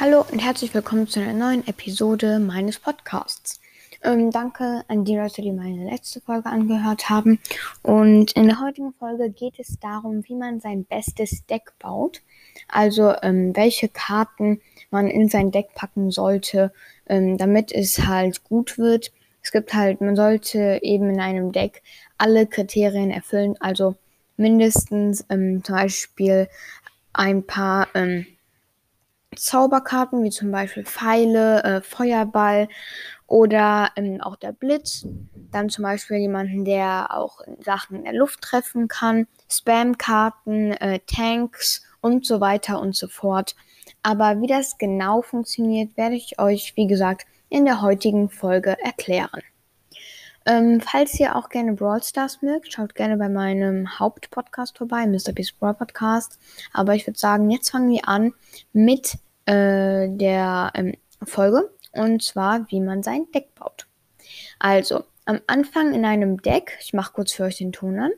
Hallo und herzlich willkommen zu einer neuen Episode meines Podcasts. Ähm, danke an die Leute, die meine letzte Folge angehört haben. Und in der heutigen Folge geht es darum, wie man sein bestes Deck baut. Also ähm, welche Karten man in sein Deck packen sollte, ähm, damit es halt gut wird. Es gibt halt, man sollte eben in einem Deck alle Kriterien erfüllen. Also mindestens ähm, zum Beispiel ein paar ähm, Zauberkarten, wie zum Beispiel Pfeile, äh, Feuerball oder ähm, auch der Blitz. Dann zum Beispiel jemanden, der auch Sachen in der Luft treffen kann, Spamkarten, äh, Tanks und so weiter und so fort. Aber wie das genau funktioniert, werde ich euch, wie gesagt, in der heutigen Folge erklären. Ähm, falls ihr auch gerne Brawl Stars mögt, schaut gerne bei meinem Hauptpodcast vorbei, Mr. Beast Brawl Podcast. Aber ich würde sagen, jetzt fangen wir an mit äh, der ähm, Folge. Und zwar, wie man sein Deck baut. Also, am Anfang in einem Deck, ich mache kurz für euch den Ton an.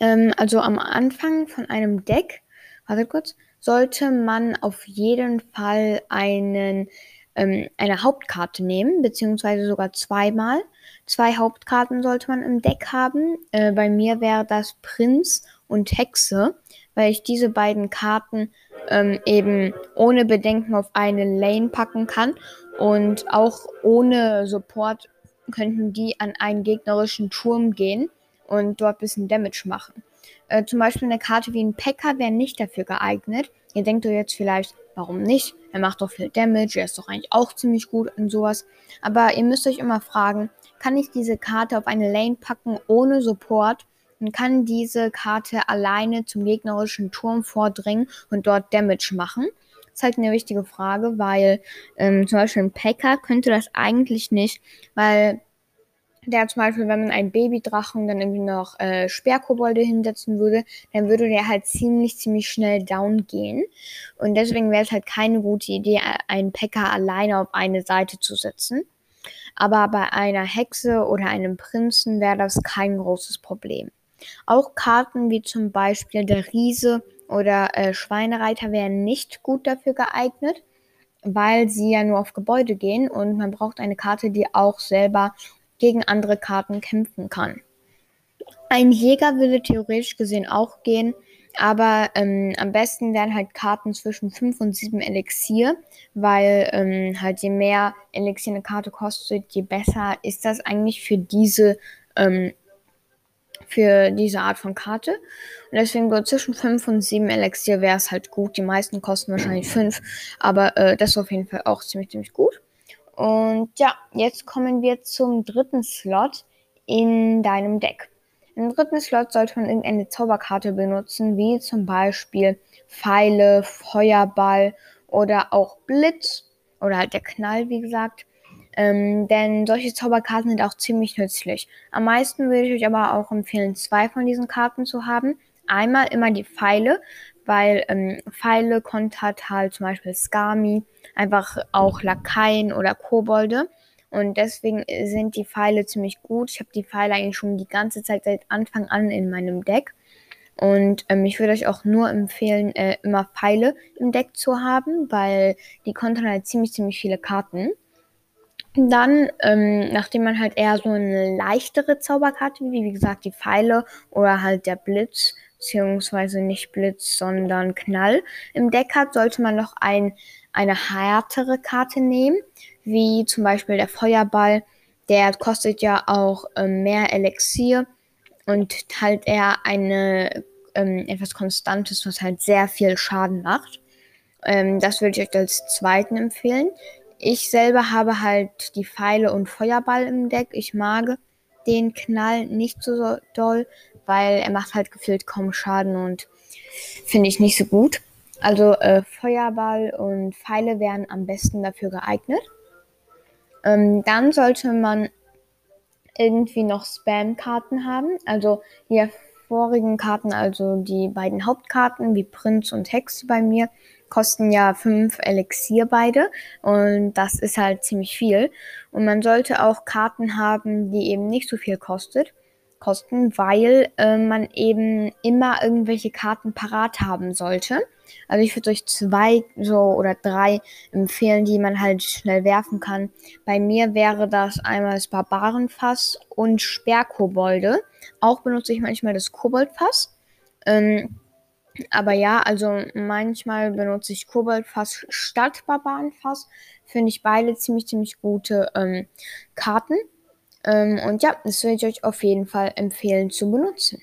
Ähm, also am Anfang von einem Deck, warte kurz, sollte man auf jeden Fall einen, ähm, eine Hauptkarte nehmen, beziehungsweise sogar zweimal. Zwei Hauptkarten sollte man im Deck haben. Äh, bei mir wäre das Prinz und Hexe, weil ich diese beiden Karten ähm, eben ohne Bedenken auf eine Lane packen kann. Und auch ohne Support könnten die an einen gegnerischen Turm gehen und dort ein bisschen Damage machen. Äh, zum Beispiel eine Karte wie ein Pekka wäre nicht dafür geeignet. Ihr denkt euch jetzt vielleicht, warum nicht? Er macht doch viel Damage, er ist doch eigentlich auch ziemlich gut in sowas. Aber ihr müsst euch immer fragen, kann ich diese Karte auf eine Lane packen ohne Support und kann diese Karte alleine zum gegnerischen Turm vordringen und dort Damage machen? Das ist halt eine wichtige Frage, weil ähm, zum Beispiel ein Packer könnte das eigentlich nicht, weil der zum Beispiel, wenn man einen Babydrachen dann irgendwie noch äh, Sperrkobolde hinsetzen würde, dann würde der halt ziemlich, ziemlich schnell down gehen. Und deswegen wäre es halt keine gute Idee, einen Packer alleine auf eine Seite zu setzen. Aber bei einer Hexe oder einem Prinzen wäre das kein großes Problem. Auch Karten wie zum Beispiel der Riese oder äh, Schweinereiter wären nicht gut dafür geeignet, weil sie ja nur auf Gebäude gehen und man braucht eine Karte, die auch selber gegen andere Karten kämpfen kann. Ein Jäger würde theoretisch gesehen auch gehen, aber ähm, am besten wären halt Karten zwischen 5 und 7 Elixier, weil ähm, halt je mehr Elixier eine Karte kostet, je besser ist das eigentlich für diese, ähm, für diese Art von Karte. Und deswegen so zwischen 5 und 7 Elixier wäre es halt gut. Die meisten kosten wahrscheinlich 5, aber äh, das ist auf jeden Fall auch ziemlich, ziemlich gut. Und ja, jetzt kommen wir zum dritten Slot in deinem Deck. Im dritten Slot sollte man irgendeine Zauberkarte benutzen, wie zum Beispiel Pfeile, Feuerball oder auch Blitz oder halt der Knall, wie gesagt. Ähm, denn solche Zauberkarten sind auch ziemlich nützlich. Am meisten würde ich euch aber auch empfehlen, zwei von diesen Karten zu haben. Einmal immer die Pfeile, weil ähm, Pfeile kontert halt zum Beispiel Skami, einfach auch Lakaien oder Kobolde. Und deswegen sind die Pfeile ziemlich gut. Ich habe die Pfeile eigentlich schon die ganze Zeit seit Anfang an in meinem Deck. Und ähm, ich würde euch auch nur empfehlen, äh, immer Pfeile im Deck zu haben, weil die kontern halt ziemlich, ziemlich viele Karten. Dann, ähm, nachdem man halt eher so eine leichtere Zauberkarte, wie wie gesagt die Pfeile oder halt der Blitz, beziehungsweise nicht Blitz, sondern Knall im Deck hat, sollte man noch ein, eine härtere Karte nehmen wie zum Beispiel der Feuerball. Der kostet ja auch ähm, mehr Elixier und halt eher eine ähm, etwas Konstantes, was halt sehr viel Schaden macht. Ähm, das würde ich euch als zweiten empfehlen. Ich selber habe halt die Pfeile und Feuerball im Deck. Ich mag den Knall nicht so doll, weil er macht halt gefühlt kaum Schaden und finde ich nicht so gut. Also äh, Feuerball und Pfeile wären am besten dafür geeignet. Ähm, dann sollte man irgendwie noch Spam-Karten haben. Also die vorigen Karten, also die beiden Hauptkarten wie Prinz und Hex bei mir, kosten ja 5 Elixier beide. Und das ist halt ziemlich viel. Und man sollte auch Karten haben, die eben nicht so viel kostet, kosten, weil äh, man eben immer irgendwelche Karten parat haben sollte. Also ich würde euch zwei so oder drei empfehlen, die man halt schnell werfen kann. Bei mir wäre das einmal das Barbarenfass und Sperrkobolde. Auch benutze ich manchmal das Koboldfass. Ähm, aber ja, also manchmal benutze ich Koboldfass statt Barbarenfass. Finde ich beide ziemlich, ziemlich gute ähm, Karten. Ähm, und ja, das würde ich euch auf jeden Fall empfehlen zu benutzen.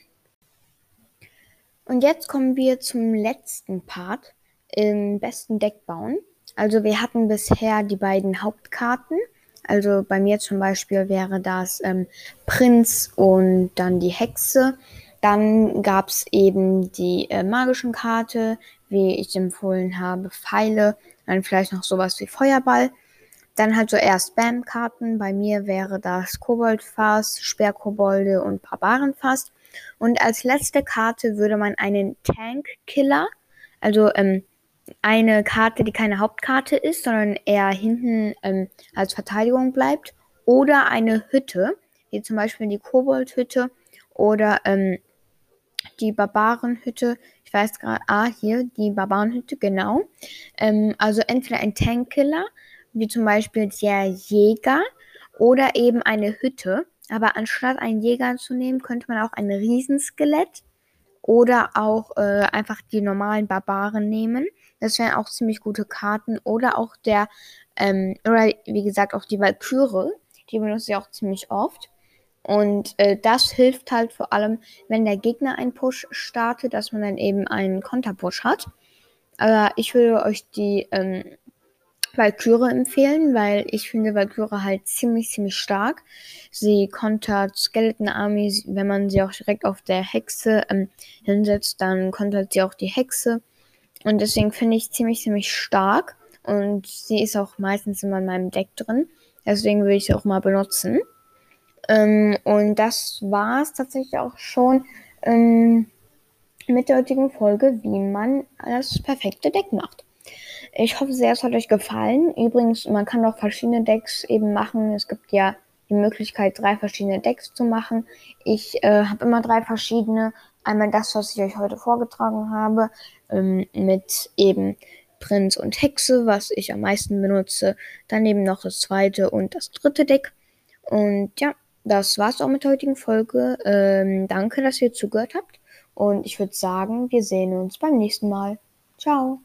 Und jetzt kommen wir zum letzten Part im besten Deck bauen. Also wir hatten bisher die beiden Hauptkarten. Also bei mir zum Beispiel wäre das ähm, Prinz und dann die Hexe. Dann gab es eben die äh, magischen Karte, wie ich empfohlen habe, Pfeile, dann vielleicht noch sowas wie Feuerball. Dann halt so erst Spam-Karten. Bei mir wäre das Koboldfass, Sperrkobolde und Barbarenfass. Und als letzte Karte würde man einen Tank-Killer, also ähm, eine Karte, die keine Hauptkarte ist, sondern eher hinten ähm, als Verteidigung bleibt, oder eine Hütte, wie zum Beispiel die Koboldhütte oder ähm, die Barbarenhütte. Ich weiß gerade, ah, hier, die Barbarenhütte, genau. Ähm, also entweder ein Tankkiller, wie zum Beispiel der Jäger, oder eben eine Hütte. Aber anstatt einen Jäger zu nehmen, könnte man auch ein Riesenskelett oder auch äh, einfach die normalen Barbaren nehmen. Das wären auch ziemlich gute Karten. Oder auch der, ähm, oder wie gesagt, auch die Valkyrie. Die benutze ich auch ziemlich oft. Und äh, das hilft halt vor allem, wenn der Gegner einen Push startet, dass man dann eben einen Konterpush hat. Aber ich würde euch die ähm, Valkyrie empfehlen, weil ich finde Valkyrie halt ziemlich, ziemlich stark. Sie kontert Skeleton Army, wenn man sie auch direkt auf der Hexe ähm, hinsetzt, dann kontert sie auch die Hexe. Und deswegen finde ich ziemlich, ziemlich stark. Und sie ist auch meistens immer in meinem Deck drin. Deswegen würde ich sie auch mal benutzen. Ähm, und das war es tatsächlich auch schon ähm, mit der heutigen Folge, wie man das perfekte Deck macht. Ich hoffe sehr, es hat euch gefallen. Übrigens, man kann auch verschiedene Decks eben machen. Es gibt ja die Möglichkeit, drei verschiedene Decks zu machen. Ich äh, habe immer drei verschiedene. Einmal das, was ich euch heute vorgetragen habe, ähm, mit eben Prinz und Hexe, was ich am meisten benutze. Dann eben noch das zweite und das dritte Deck. Und ja, das war's auch mit der heutigen Folge. Ähm, danke, dass ihr zugehört habt. Und ich würde sagen, wir sehen uns beim nächsten Mal. Ciao.